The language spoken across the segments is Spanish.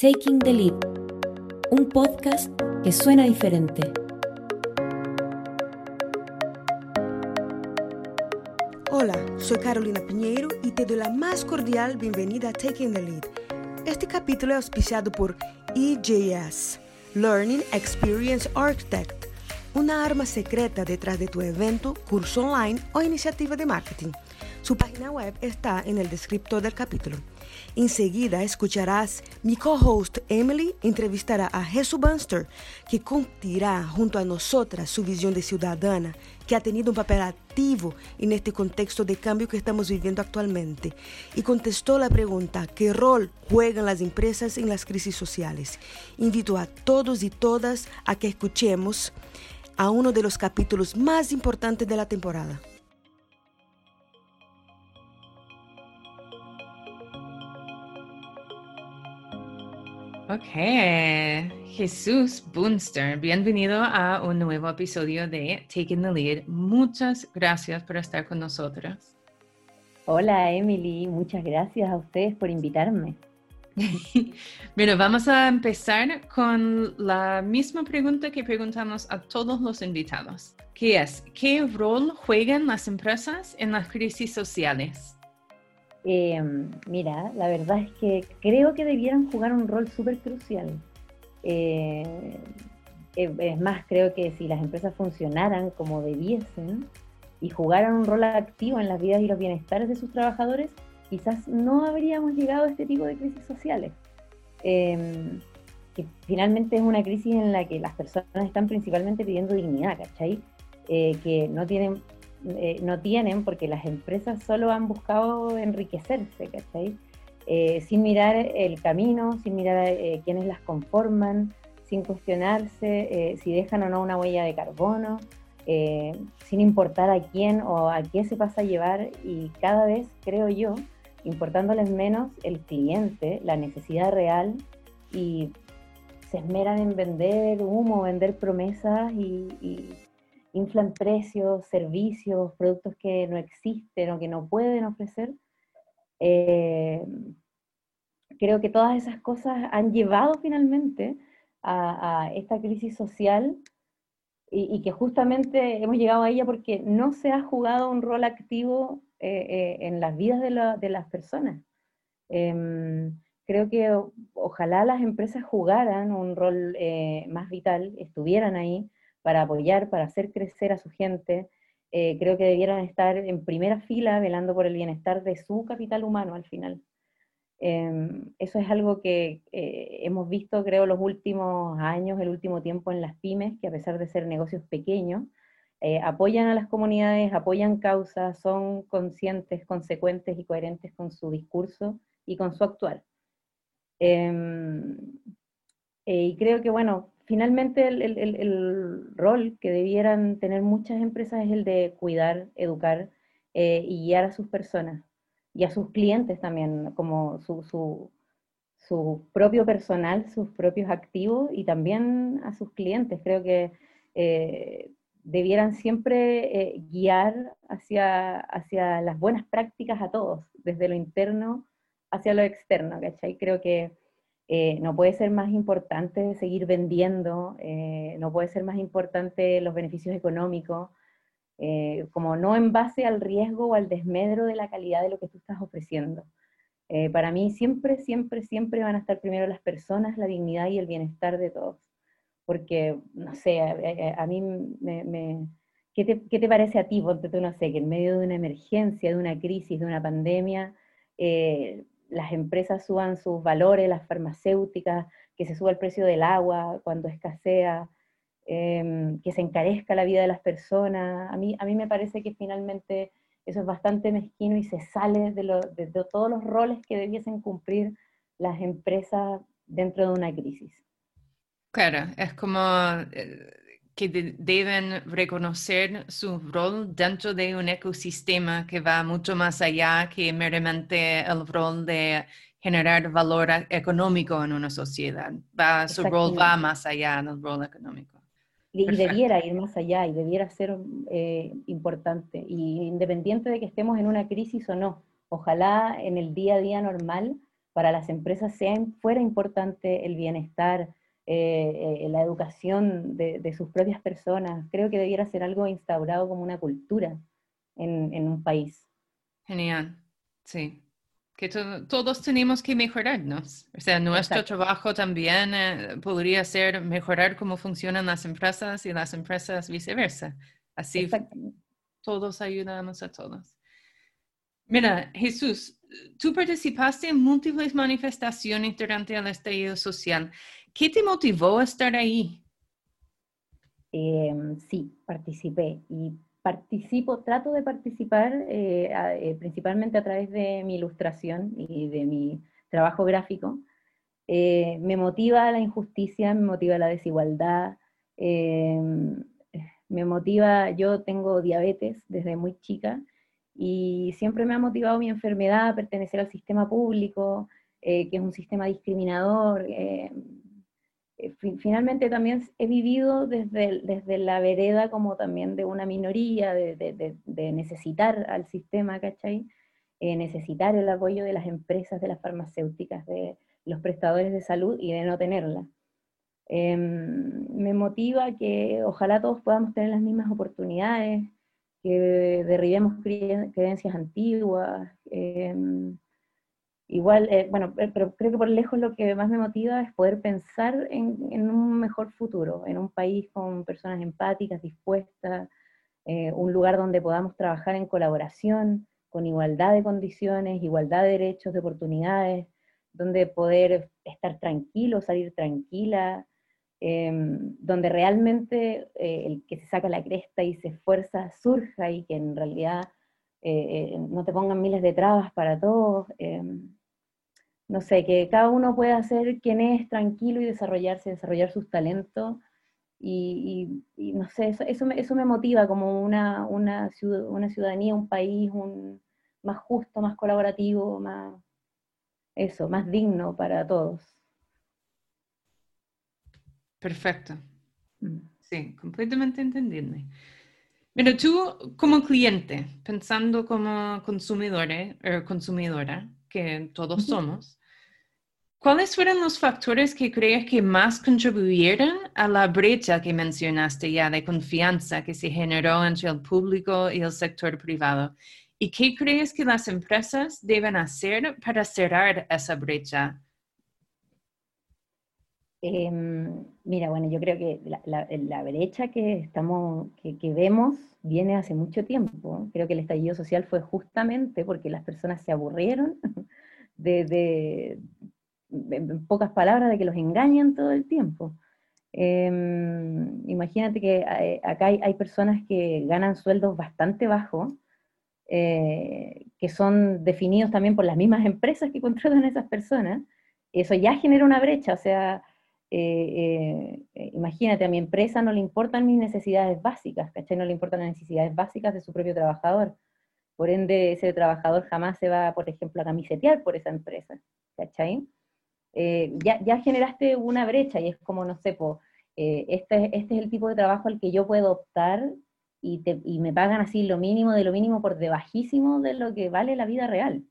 Taking the Lead, un podcast que suena diferente. Hola, soy Carolina Piñeiro y te doy la más cordial bienvenida a Taking the Lead. Este capítulo es auspiciado por EJS, Learning Experience Architect, una arma secreta detrás de tu evento, curso online o iniciativa de marketing. Su página web está en el descriptor del capítulo. Enseguida escucharás mi co-host Emily entrevistará a Jesús Bunster, que compartirá junto a nosotras su visión de ciudadana, que ha tenido un papel activo en este contexto de cambio que estamos viviendo actualmente, y contestó la pregunta, ¿qué rol juegan las empresas en las crisis sociales? Invito a todos y todas a que escuchemos a uno de los capítulos más importantes de la temporada. Ok, Jesús Bunster, bienvenido a un nuevo episodio de Taking the Lead. Muchas gracias por estar con nosotros. Hola Emily, muchas gracias a ustedes por invitarme. bueno, vamos a empezar con la misma pregunta que preguntamos a todos los invitados, que es, ¿qué rol juegan las empresas en las crisis sociales? Eh, mira, la verdad es que creo que debieran jugar un rol súper crucial. Eh, eh, es más, creo que si las empresas funcionaran como debiesen y jugaran un rol activo en las vidas y los bienestares de sus trabajadores, quizás no habríamos llegado a este tipo de crisis sociales. Em, que finalmente es una crisis en la que las personas están principalmente pidiendo dignidad, ¿cachai? que no tienen eh, no tienen porque las empresas solo han buscado enriquecerse, ¿cachai? Eh, sin mirar el camino, sin mirar eh, quiénes las conforman, sin cuestionarse si dejan o no una huella de carbono, sin importar a quién o a qué se pasa a llevar y cada vez, creo yo, importándoles menos el cliente, la necesidad real y se esmeran en vender humo, vender promesas y inflan precios, servicios, productos que no existen o que no pueden ofrecer. Eh, creo que todas esas cosas han llevado finalmente a, esta crisis social y, que justamente hemos llegado a ella porque no se ha jugado un rol activo eh, eh, en las vidas de, las personas. Em, creo que ojalá las empresas jugaran un rol más vital, estuvieran ahí, para apoyar, para hacer crecer a su gente. Eh, creo que debieran estar en primera fila velando por el bienestar de su capital humano al final. Em, eso es algo que eh, hemos visto, creo, los últimos años, el último tiempo en las pymes, que a pesar de ser negocios pequeños, eh, apoyan a las comunidades, apoyan causas, son conscientes, consecuentes y coherentes con su discurso y con su actuar. Em, y creo que, bueno, finalmente el, rol que debieran tener muchas empresas es el de cuidar, educar eh, y guiar a sus personas y a sus clientes también, como su, propio personal, sus propios activos y también a sus clientes. Creo que eh, debieran siempre eh, guiar hacia, hacia las buenas prácticas a todos, desde lo interno hacia lo externo, ¿cachai? Creo que eh, no puede ser más importante seguir vendiendo, eh, no puede ser más importante los beneficios económicos, eh, como no en base al riesgo o al desmedro de la calidad de lo que tú estás ofreciendo. para mí siempre, siempre, siempre van a estar primero las personas, la dignidad y el bienestar de todos. Porque, no sé, a, mí me... ¿qué, te, ¿qué, te, parece a ti? Ponte tú, no sé, que en medio de una emergencia, de una crisis, de una pandemia, las empresas suban sus valores, las farmacéuticas, que se suba el precio del agua cuando escasea, em, que se encarezca la vida de las personas. A mí, a mí me parece que finalmente eso es bastante mezquino y se sale de, de todos los roles que debiesen cumplir las empresas dentro de una crisis. Claro, es como que deben reconocer su rol dentro de un ecosistema que va mucho más allá que meramente el rol de generar valor económico en una sociedad. Va, su rol va más allá del rol económico. Y, debiera ir más allá y debiera ser eh, importante. Y independiente de que estemos en una crisis o no, ojalá en el día a día normal para las empresas sea, fuera importante el bienestar, eh, la educación de, sus propias personas. Creo que debiera ser algo instaurado como una cultura en, un país. Genial, sí. Que todos tenemos que mejorarnos. O sea, nuestro trabajo también eh, podría ser mejorar cómo funcionan las empresas y las empresas viceversa. Así todos ayudamos a todos. Mira, Jesús, tú participaste en múltiples manifestaciones durante el estallido social. ¿Qué te motivó a estar ahí? Em, sí, participé y participo, trato de participar eh, eh, principalmente a través de mi ilustración y de mi trabajo gráfico. Eh, me motiva la injusticia, me motiva la desigualdad, em, me motiva, yo tengo diabetes desde muy chica y siempre me ha motivado mi enfermedad, pertenecer al sistema público, que es un sistema discriminador, eh, finalmente también he vivido desde, desde la vereda como también de una minoría, de, necesitar al sistema, ¿cachai? Eh, necesitar el apoyo de las empresas, de las farmacéuticas, de los prestadores de salud y de no tenerla. Em, me motiva que ojalá todos podamos tener las mismas oportunidades, que derribemos creencias antiguas, em, Igual, eh, bueno, eh, pero creo que por lejos lo que más me motiva es poder pensar en, un mejor futuro, en un país con personas empáticas, dispuestas, eh, un lugar donde podamos trabajar en colaboración, con igualdad de condiciones, igualdad de derechos, de oportunidades, donde poder estar tranquilo, salir tranquila, em, donde realmente el que se saca la cresta y se esfuerza surja y que en realidad no te pongan miles de trabas para todos. No sé, que cada uno pueda ser quien es tranquilo y desarrollarse, desarrollar sus talentos. Y, no sé, eso, eso, me, eso me motiva como una, una, ciudadanía, un país un, más justo, más colaborativo, más, eso, más digno para todos. Perfecto. Mm. Sí, completamente entendible. Pero tú como cliente, pensando como consumidores eh, consumidora, que todos somos, ¿Cuáles fueron los factores que crees que más contribuyeron a la brecha que mencionaste ya de confianza que se generó entre el público y el sector privado? ¿Y qué crees que las empresas deben hacer para cerrar esa brecha? Em, mira, bueno, yo creo que la, brecha que, estamos, que, vemos viene hace mucho tiempo. Creo que el estallido social fue justamente porque las personas se aburrieron de, en pocas palabras, de que los engañan todo el tiempo. Em, imagínate que eh, acá hay, personas que ganan sueldos bastante bajos, eh, que son definidos también por las mismas empresas que contratan a esas personas. Eso ya genera una brecha, o sea, eh, imagínate, a mi empresa no le importan mis necesidades básicas, ¿cachai? No le importan las necesidades básicas de su propio trabajador. Por ende, ese trabajador jamás se va, por ejemplo, a camisetear por esa empresa, ¿cachai? Eh, ya, ya, generaste una brecha y es como, no sé, eh, este, este es el tipo de trabajo al que yo puedo optar y, te, y, me pagan así lo mínimo de lo mínimo por debajísimo de lo que vale la vida real.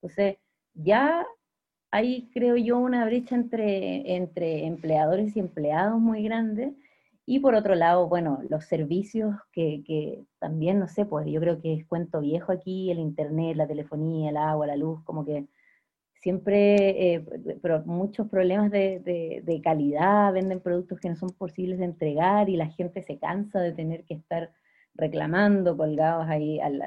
Entonces, ya hay, creo yo, una brecha entre, entre empleadores y empleados muy grande. Y por otro lado, bueno, los servicios que, que, también, no sé, pues yo creo que es cuento viejo aquí, el internet, la telefonía, el agua, la luz, como que siempre eh, pero muchos problemas de, calidad, venden productos que no son posibles de entregar y la gente se cansa de tener que estar reclamando, colgados ahí al,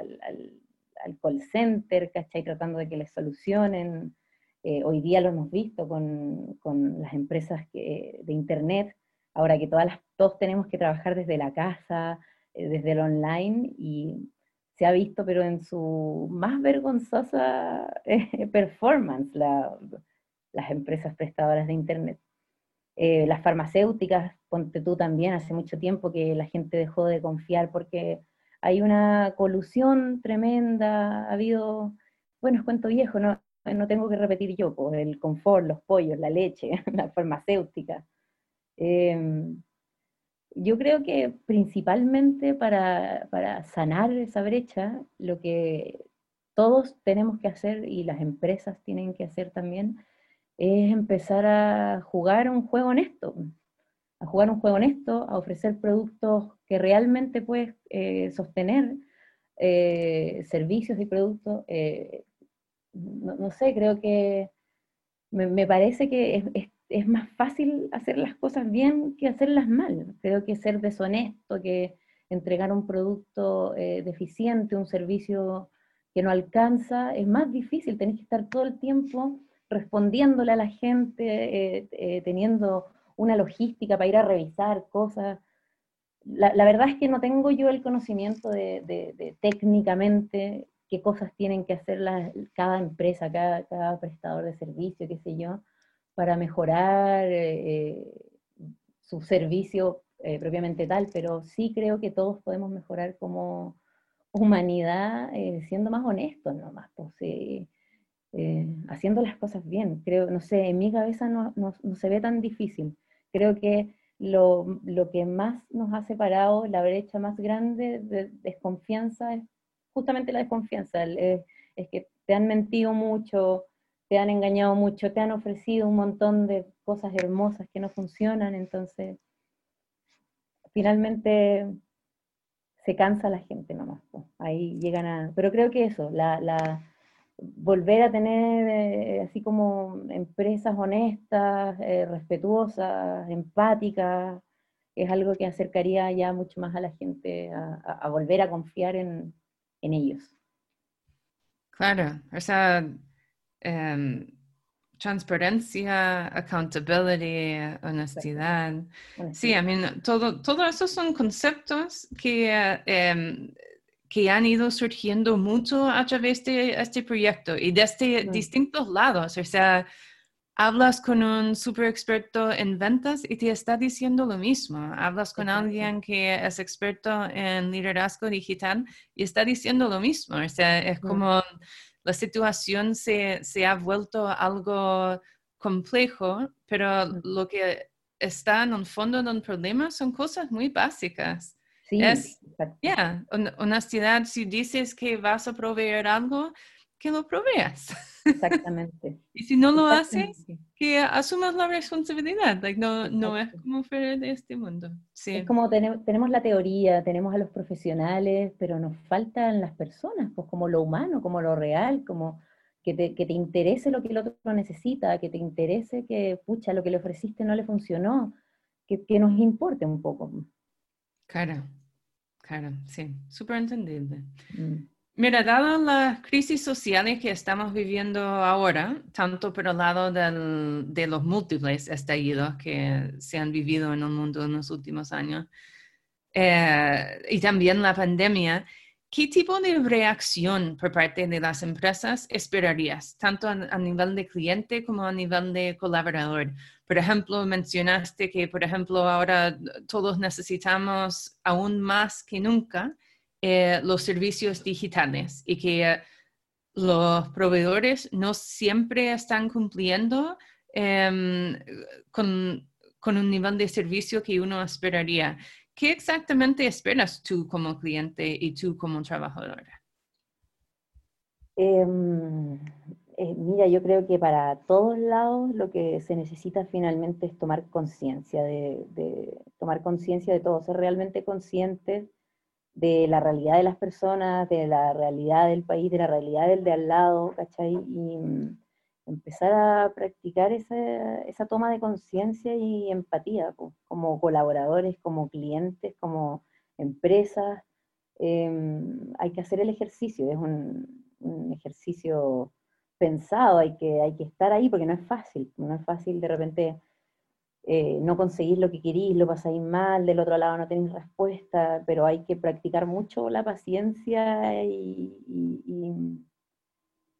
call center, ¿cachai? Tratando de que les solucionen. Eh, hoy día lo hemos visto con, las empresas de Internet, ahora que todas las, todos tenemos que trabajar desde la casa, eh, desde el online, y se ha visto, pero en su más vergonzosa eh, performance, las empresas prestadoras de Internet. Eh, las farmacéuticas, ponte tú también, hace mucho tiempo que la gente dejó de confiar porque hay una colusión tremenda, ha habido, bueno, es cuento viejo, no, no tengo que repetir yo, pues el confort, los pollos, la leche, la farmacéutica. Em, yo creo que principalmente para, sanar esa brecha, lo que todos tenemos que hacer y las empresas tienen que hacer también, es empezar a jugar un juego honesto, a jugar un juego honesto, a ofrecer productos que realmente puedes eh, sostener, eh, servicios y productos. Eh, no, sé, creo que me, parece que es, más fácil hacer las cosas bien que hacerlas mal. Creo que ser deshonesto, que entregar un producto deficiente, un servicio que no alcanza, es más difícil, tenés que estar todo el tiempo respondiéndole a la gente, teniendo una logística para ir a revisar cosas. La, verdad es que no tengo yo el conocimiento de, técnicamente qué cosas tienen que hacer cada empresa, cada, prestador de servicio, qué sé yo, para mejorar eh, su servicio eh, propiamente tal, pero sí creo que todos podemos mejorar como humanidad eh, siendo más honestos nomás, pues, haciendo las cosas bien. Creo, no sé, en mi cabeza no, no se ve tan difícil. Creo que lo, que más nos ha separado, la brecha más grande de desconfianza, es justamente la desconfianza. Es, que te han mentido mucho, te han engañado mucho, te han ofrecido un montón de cosas hermosas que no funcionan, entonces finalmente se cansa la gente nomás. Ahí llegan a... Pero creo que eso, la, volver a tener eh, así como empresas honestas, eh, respetuosas, empáticas, es algo que acercaría ya mucho más a la gente a, volver a confiar en, ellos. Claro, o sea, em, transparencia, accountability, honestidad. Sí, I mean, todo, todo esos son conceptos que em, que han ido surgiendo mucho a través de este proyecto y desde distintos lados. O sea, hablas con un super experto en ventas y te está diciendo lo mismo. Hablas con alguien que es experto en liderazgo digital y está diciendo lo mismo. O sea, es como la situación se, se ha vuelto algo complejo, pero lo que está en el fondo de un problema son cosas muy básicas. Sí, es, ya, honestidad, si dices que vas a proveer algo, que lo proveas. Exactamente. y si no lo haces, que asumas la responsabilidad. no, no es como fuera de este mundo. Sí. Es como tenemos la teoría, tenemos a los profesionales, pero nos faltan las personas, pues como lo humano, como lo real, como que te, que te interese lo que el otro necesita, que te interese que, pucha, lo que le ofreciste no le funcionó, que, que nos importe un poco. Claro, claro, sí, súper entendible. Mm. Mira, dado las crisis sociales que estamos viviendo ahora, tanto por el lado de los múltiples estallidos que se han vivido en el mundo en los últimos años, eh, y también la pandemia, ¿qué tipo de reacción por parte de las empresas esperarías, tanto a nivel de cliente como a nivel de colaborador? Por ejemplo, mencionaste que, por ejemplo, ahora todos necesitamos aún más que nunca eh, los servicios digitales y que eh, los proveedores no siempre están cumpliendo em, con, con un nivel de servicio que uno esperaría. ¿Qué exactamente esperas tú como cliente y tú como trabajadora? Em, eh, mira, yo creo que para todos lados lo que se necesita finalmente es tomar conciencia de, tomar conciencia de todo, ser realmente consciente de la realidad de las personas, de la realidad del país, de la realidad del de al lado, ¿cachai? Y mm, empezar a practicar esa, toma de conciencia y empatía, como colaboradores, como clientes, como empresas. Em, hay que hacer el ejercicio, es un, un ejercicio pensado, hay que, hay que estar ahí porque no es fácil, no es fácil de repente eh, no conseguir lo que querís, lo pasáis mal, del otro lado no tenéis respuesta, pero hay que practicar mucho la paciencia y,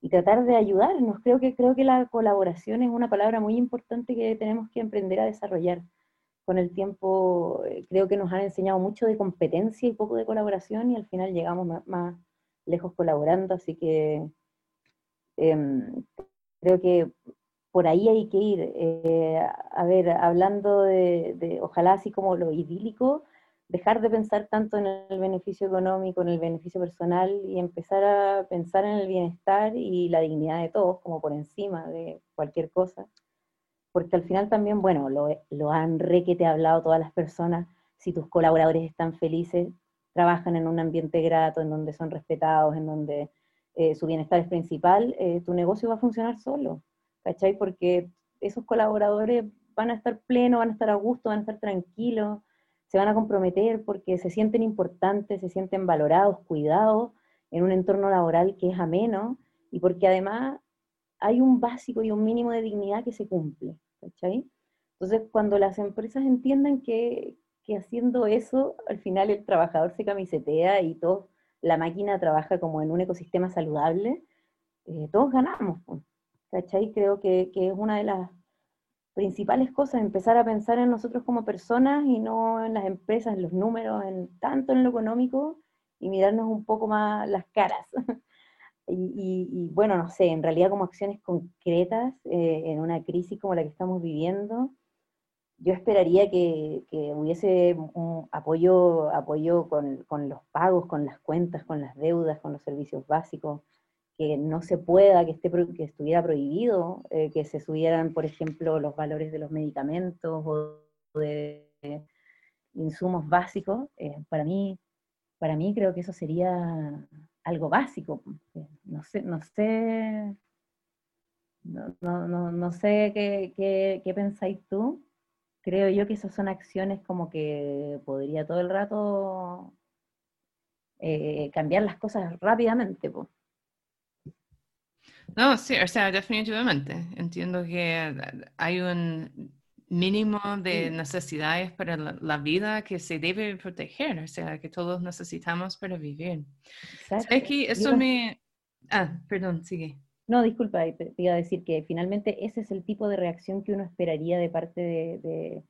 tratar de ayudarnos. Creo que, creo que la colaboración es una palabra muy importante que tenemos que aprender a desarrollar. Con el tiempo eh, creo que nos han enseñado mucho de competencia y poco de colaboración y al final llegamos más, más lejos colaborando, así que Em, creo que por ahí hay que ir. Eh, a ver, hablando de, ojalá así como lo idílico, dejar de pensar tanto en el beneficio económico, en el beneficio personal y empezar a pensar en el bienestar y la dignidad de todos como por encima de cualquier cosa. Porque al final también, bueno, lo, han re que te ha hablado todas las personas, si tus colaboradores están felices, trabajan en un ambiente grato, en donde son respetados, en donde eh, su bienestar es principal, eh, tu negocio va a funcionar solo, ¿cachai? Porque esos colaboradores van a estar plenos, van a estar a gusto, van a estar tranquilos, se van a comprometer porque se sienten importantes, se sienten valorados, cuidados en un entorno laboral que es ameno y porque además hay un básico y un mínimo de dignidad que se cumple. ¿cachai? Entonces, cuando las empresas entiendan que, haciendo eso, al final el trabajador se camisetea y todo, la máquina trabaja como en un ecosistema saludable, eh, todos ganamos. ¿Cachai? Creo que, es una de las principales cosas, empezar a pensar en nosotros como personas y no en las empresas, en los números, en tanto en lo económico y mirarnos un poco más las caras. y, y, bueno, no sé, en realidad como acciones concretas eh, en una crisis como la que estamos viviendo, yo esperaría que, hubiese un apoyo, apoyo con, los pagos, con las cuentas, con las deudas, con los servicios básicos, que no se pueda, que, esté, estuviera prohibido, eh, que se subieran, por ejemplo, los valores de los medicamentos o de insumos básicos. Eh, para, mí, para mí creo que eso sería algo básico. No sé, no sé, no, sé qué, qué pensáis tú creo yo que esas son acciones como que podría todo el rato eh, cambiar las cosas rápidamente. No, sí, o sea, definitivamente. Entiendo que hay un mínimo de necesidades para la, vida que se debe proteger, o sea, que todos necesitamos para vivir. Exacto. que eso me... Ah, perdón, sigue. No, disculpa, te, iba a decir que finalmente ese es el tipo de reacción que uno esperaría de parte de,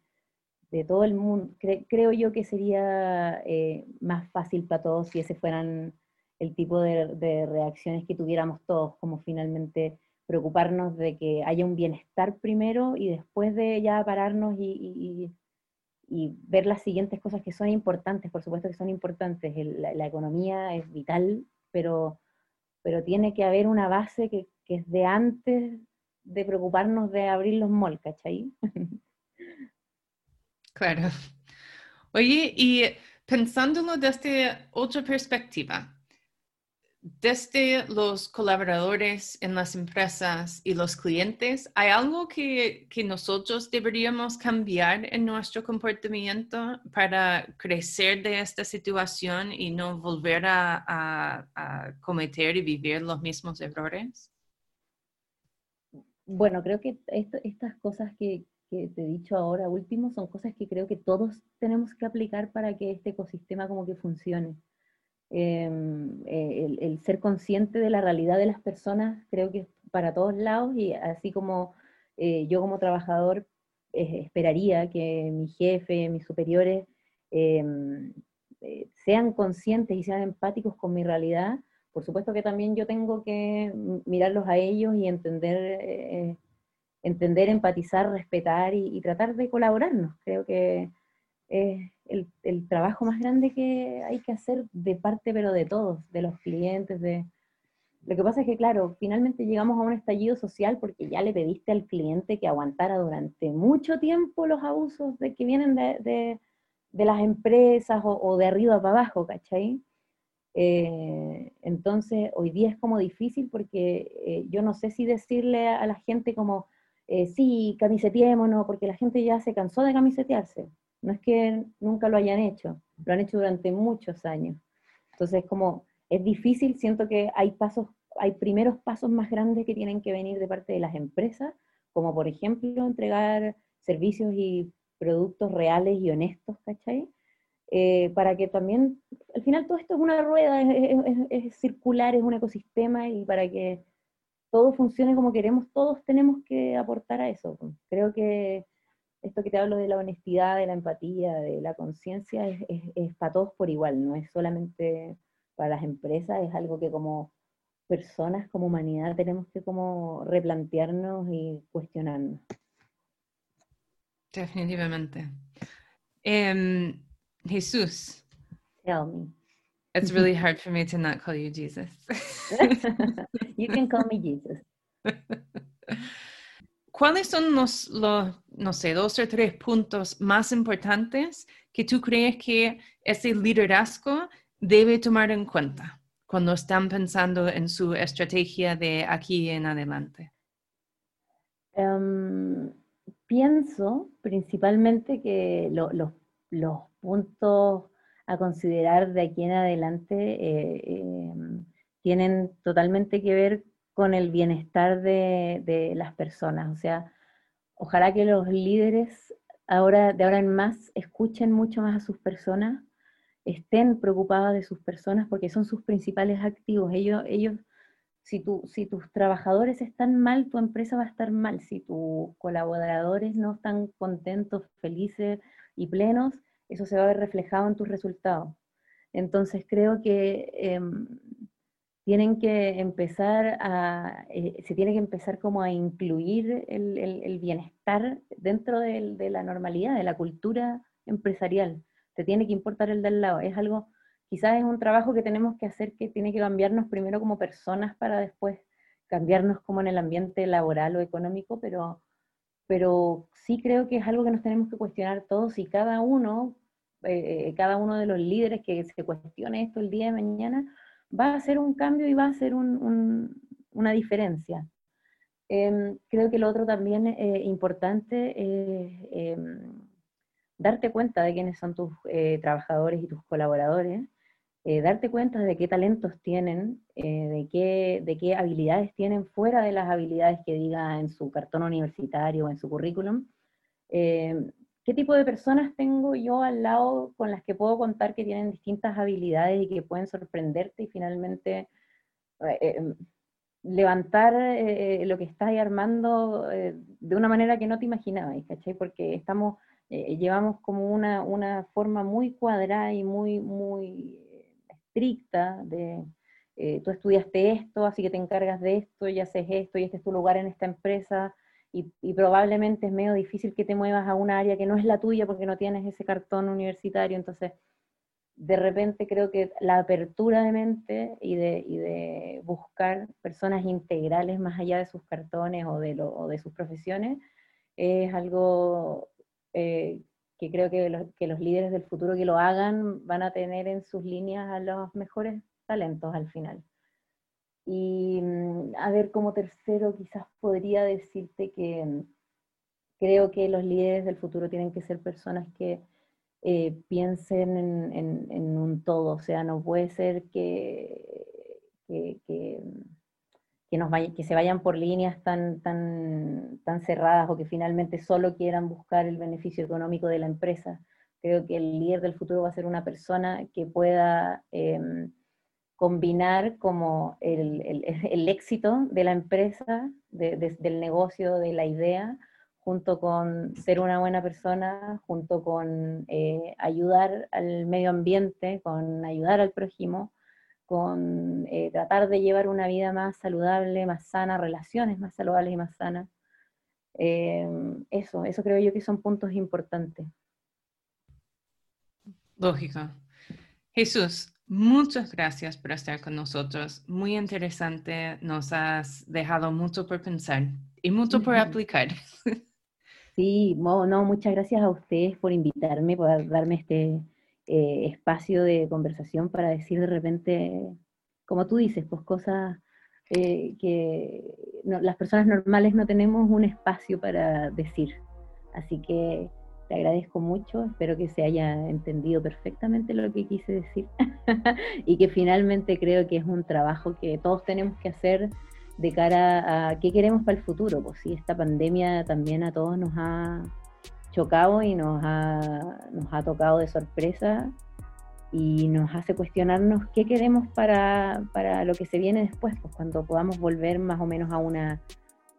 todo el mundo. creo yo que sería eh, más fácil para todos si ese fueran el tipo de, reacciones que tuviéramos todos, como finalmente preocuparnos de que haya un bienestar primero y después de ya pararnos y, ver las siguientes cosas que son importantes, por supuesto que son importantes. la, economía es vital, pero pero tiene que haber una base que, es de antes de preocuparnos de abrir los malls, ¿cachai? Claro. Oye, y pensándolo desde otra perspectiva, desde los colaboradores en las empresas y los clientes, ¿hay algo que, nosotros deberíamos cambiar en nuestro comportamiento para crecer de esta situación y no volver a, cometer y vivir los mismos errores? Bueno, creo que estas cosas que, que te he dicho ahora último son cosas que creo que todos tenemos que aplicar para que este ecosistema como que funcione. Em, eh, el, ser consciente de la realidad de las personas, creo que para todos lados, y así como eh, yo como trabajador eh, esperaría que mi jefe, mis superiores, em, sean conscientes y sean empáticos con mi realidad, por supuesto que también yo tengo que mirarlos a ellos y entender, entender empatizar, respetar y, y, tratar de colaborarnos. Creo que es el, el, trabajo más grande que hay que hacer de parte, pero de todos, de los clientes, de... Lo que pasa es que, claro, finalmente llegamos a un estallido social porque ya le pediste al cliente que aguantara durante mucho tiempo los abusos de que vienen de, de, de las empresas o, de arriba para abajo, ¿cachai? Eh, entonces, hoy día es como difícil porque eh, yo no sé si decirle a, la gente como, eh, sí, camiseteémonos, porque la gente ya se cansó de camisetearse. No es que nunca lo hayan hecho, lo han hecho durante muchos años. Entonces, como es difícil, siento que hay pasos, hay primeros pasos más grandes que tienen que venir de parte de las empresas, como por ejemplo entregar servicios y productos reales y honestos, ¿cachai? Eh, para que también, al final todo esto es una rueda, es, circular, es un ecosistema y para que todo funcione como queremos, todos tenemos que aportar a eso. Creo que esto que te hablo de la honestidad, de la empatía, de la conciencia, es, es, para todos por igual, no es solamente para las empresas, es algo que como personas, como humanidad, tenemos que como replantearnos y cuestionarnos. Definitivamente. Em, Jesús. Tell me. It's really hard for me to not call you Jesus. you can call me Jesus. ¿Cuáles son los, los, no sé, dos o tres puntos más importantes que tú crees que ese liderazgo debe tomar en cuenta cuando están pensando en su estrategia de aquí en adelante? Um, pienso principalmente que lo, los puntos a considerar de aquí en adelante eh, em, tienen totalmente que ver con el bienestar de, las personas. O sea, ojalá que los líderes ahora, de ahora en más escuchen mucho más a sus personas, estén preocupados de sus personas porque son sus principales activos. Ellos, ellos si, si tus trabajadores están mal, tu empresa va a estar mal. Si tus colaboradores no están contentos, felices y plenos, eso se va a ver reflejado en tus resultados. Entonces creo que em, tienen que empezar a, eh, se tiene que empezar como a incluir el, bienestar dentro de la normalidad, de la cultura empresarial. Te tiene que importar el del lado. Es algo, quizás es un trabajo que tenemos que hacer que tiene que cambiarnos primero como personas para después cambiarnos como en el ambiente laboral o económico, pero, pero sí creo que es algo que nos tenemos que cuestionar todos y cada uno, eh, cada uno de los líderes que se cuestione esto el día de mañana, va a hacer un cambio y va a hacer una diferencia. Em, creo que lo otro también eh, importante es em, darte cuenta de quiénes son tus eh, trabajadores y tus colaboradores, eh, darte cuenta de qué talentos tienen, de, qué, de qué habilidades tienen fuera de las habilidades que diga en su cartón universitario o en su currículum, em, ¿Qué tipo de personas tengo yo al lado con las que puedo contar que tienen distintas habilidades y que pueden sorprenderte y finalmente eh, eh, levantar eh, lo que estás armando de una manera que no te imaginabas, ¿cachai? Porque estamos, llevamos como una, una, forma muy cuadrada y muy, muy estricta de, tú estudiaste esto, así que te encargas de esto y haces esto y este es tu lugar en esta empresa y, probablemente es medio difícil que te muevas a un área que no es la tuya porque no tienes ese cartón universitario, entonces de repente creo que la apertura de mente y de, de buscar personas integrales más allá de sus cartones o de, lo, de sus profesiones es algo eh, que creo que los, que los líderes del futuro que lo hagan van a tener en sus líneas a los mejores talentos al final. Y mm, a ver, como tercero, quizás podría decirte que mm, creo que los líderes del futuro tienen que ser personas que eh, piensen en, un todo, o sea, no puede ser que, que, mm, nos que se vayan por líneas tan, tan, tan cerradas o que finalmente solo quieran buscar el beneficio económico de la empresa. Creo que el líder del futuro va a ser una persona que pueda... Em, combinar como el, el, éxito de la empresa, del negocio, de la idea, junto con ser una buena persona, junto con eh, ayudar al medio ambiente, con ayudar al prójimo, con eh, tratar de llevar una vida más saludable, más sana, relaciones más saludables y más sanas. Eh, eso, eso creo yo que son puntos importantes. Lógico. Jesús, Muchas gracias por estar con nosotros. Muy interesante. Nos has dejado mucho por pensar y mucho por aplicar. Sí, no, muchas gracias a ustedes por invitarme, por darme este eh, espacio de conversación para decir de repente, como tú dices, pues cosas eh, que las personas normales no tenemos un espacio para decir. Así que te agradezco mucho, espero que se haya entendido perfectamente lo que quise decir y que finalmente creo que es un trabajo que todos tenemos que hacer de cara a qué queremos para el futuro, pues si esta pandemia también a todos nos ha chocado y nos ha, nos ha tocado de sorpresa y nos hace cuestionarnos qué queremos para, para lo que se viene después, pues cuando podamos volver más o menos a una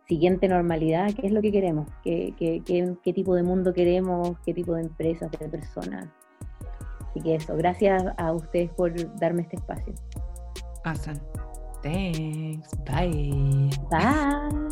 siguiente normalidad, qué es lo que queremos, qué, qué, qué, tipo de mundo queremos, qué tipo de empresas, de personas. Así que eso, gracias a ustedes por darme este espacio. Awesome. Thanks. Bye. Bye.